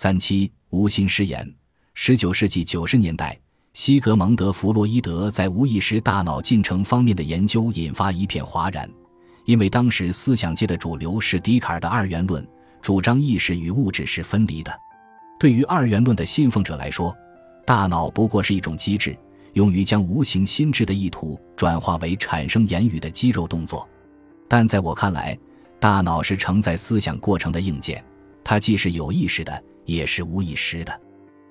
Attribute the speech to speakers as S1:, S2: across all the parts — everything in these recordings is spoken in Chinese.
S1: 三七无心失言。十九世纪九十年代，西格蒙德·弗洛伊德在无意识大脑进程方面的研究引发一片哗然，因为当时思想界的主流是笛卡尔的二元论，主张意识与物质是分离的。对于二元论的信奉者来说，大脑不过是一种机制，用于将无形心智的意图转化为产生言语的肌肉动作。但在我看来，大脑是承载思想过程的硬件，它既是有意识的，也是无意识的。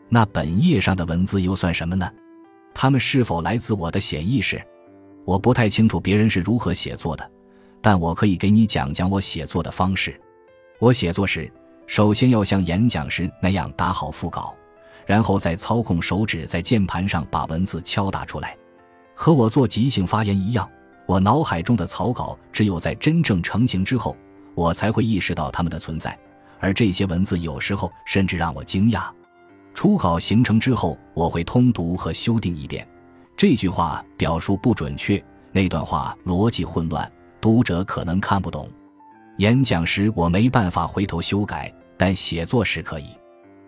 S1: 那本页上的文字又算什么呢？它们是否来自我的潜意识？我不太清楚别人是如何写作的，但我可以给你讲讲我写作的方式。我写作时，首先要像演讲时那样打好腹稿。然后再操控手指在键盘上把文字敲打出来，和我做即兴发言一样。我脑海中的草稿只有在真正成型之后，我才会意识到它们的存在。而这些文字有时候甚至让我惊讶。初稿形成之后，我会通读和修订一遍。这句话表述不准确，那段话逻辑混乱，读者可能看不懂。演讲时我没办法回头修改，但写作时可以。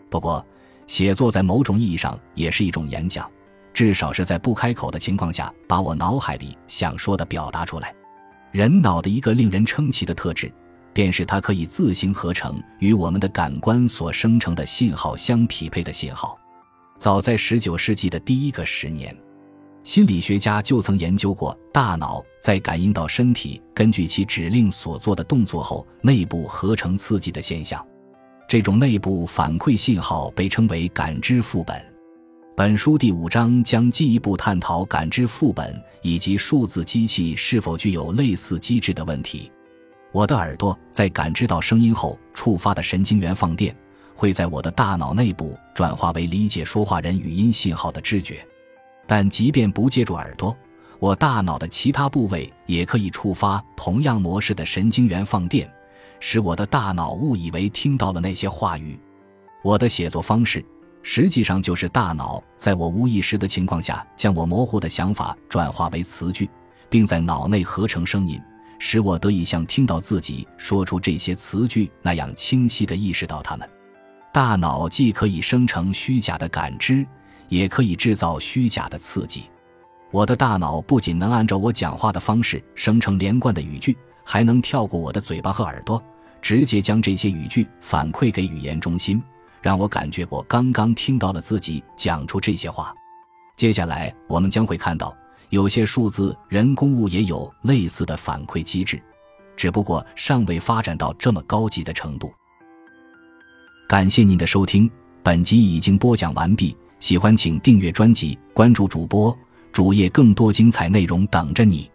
S1: 不过。写作在某种意义上也是一种演讲，至少是在不开口的情况下，把我脑海里想说的表达出来。人脑的一个令人称奇的特质，便是它可以自行合成与我们的感官所生成的信号相匹配的信号。早在19世纪的第一个十年，心理学家就曾研究过大脑在感应到身体根据其指令所做的动作后，内部合成刺激的现象。这种内部反馈信号被称为感知副本。本书第五章将进一步探讨感知副本以及数字机器是否具有类似机制的问题。我的耳朵在感知到声音后触发的神经元放电，会在我的大脑内部转化为理解说话人语音信号的知觉。但即便不借助耳朵，我大脑的其他部位也可以触发同样模式的神经元放电。使我的大脑误以为听到了那些话语。我的写作方式实际上就是大脑在我无意识的情况下，将我模糊的想法转化为词句，并在脑内合成声音，使我得以像听到自己说出这些词句那样清晰地意识到它们。大脑既可以生成虚假的感知，也可以制造虚假的刺激。我的大脑不仅能按照我讲话的方式生成连贯的语句。还能跳过我的嘴巴和耳朵，直接将这些语句反馈给语言中心，让我感觉我刚刚听到了自己讲出这些话。接下来我们将会看到，有些数字人工物也有类似的反馈机制，只不过尚未发展到这么高级的程度。感谢您的收听，本集已经播讲完毕。喜欢请订阅专辑，关注主播主页，更多精彩内容等着你。